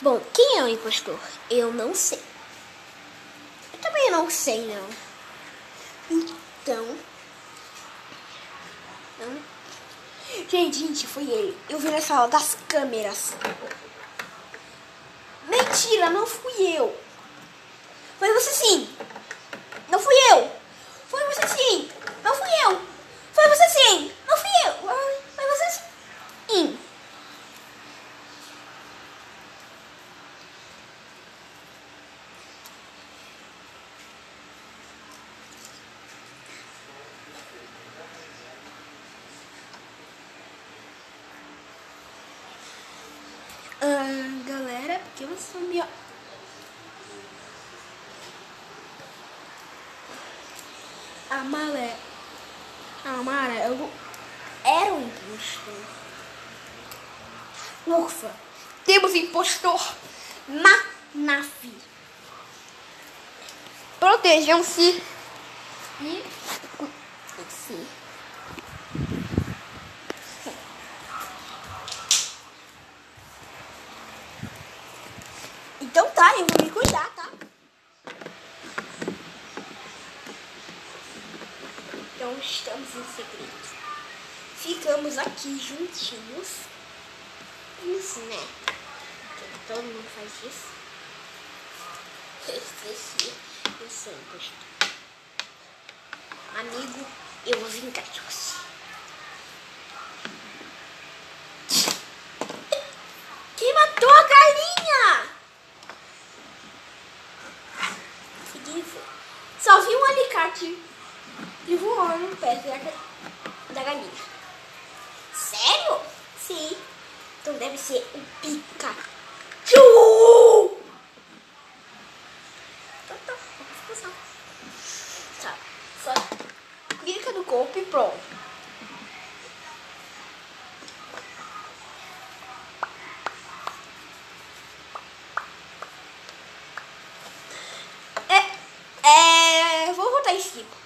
Bom, quem é o impostor? Eu não sei. Eu também não sei, não. Então. Não. Gente, gente, foi ele. Eu vi na sala das câmeras. Mentira, não fui eu. Foi você sim. Não fui eu. Foi você sim. Não fui eu. Foi você sim. Não fui eu. Foi você sim. Ah, galera, porque vocês estão me. A Malé. A Mara, eu era um impostor. Ufa! Temos impostor na nave. Protejam-se e. Se. Então tá, eu vou me cuidar, tá? Então estamos em segredo. Ficamos aqui juntinhos. Isso, né? Porque todo mundo faz isso. Esqueci. Eu impostor. Amigo, eu vou vingar de você. Quem matou a galinha? Segui Só vi um alicate e voando perto da, ga- da galinha. Sério? Sim. Então deve ser o Pikachu! Então tá. Tá, só clica no corpo e pronto. É, é, vou voltar em cima.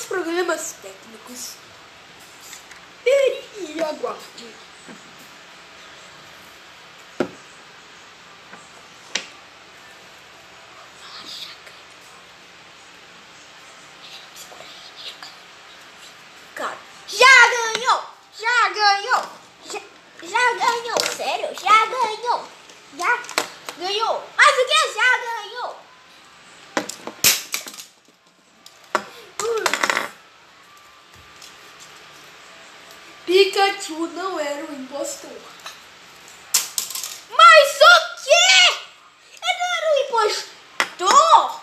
Temos problemas técnicos. E aguarde. Já ganhou! Já ganhou! Já, já ganhou! Sério? Já ganhou! Já ganhou! Mas o que? Já ganhou! Pikachu não era o impostor. Mas o quê? Ele não era o impostor?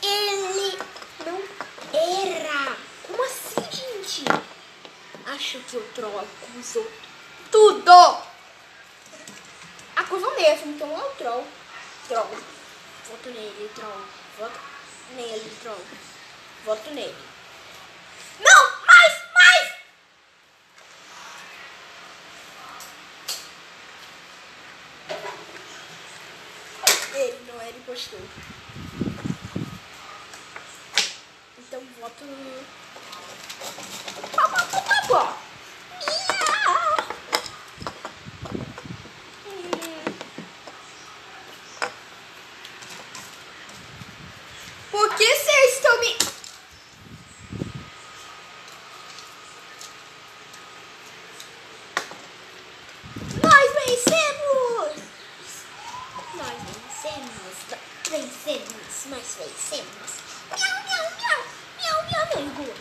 Ele não era. Como assim, gente? Acho que o troll acusou tudo. Acusou mesmo, então é o troll. Troll. Voto nele, troll. Voto nele, troll. Voto nele. Não, mais, mais! Ele não era impostor. Então voto pá, pá. mais vencemos. Miau, miau, miau, miau, miau,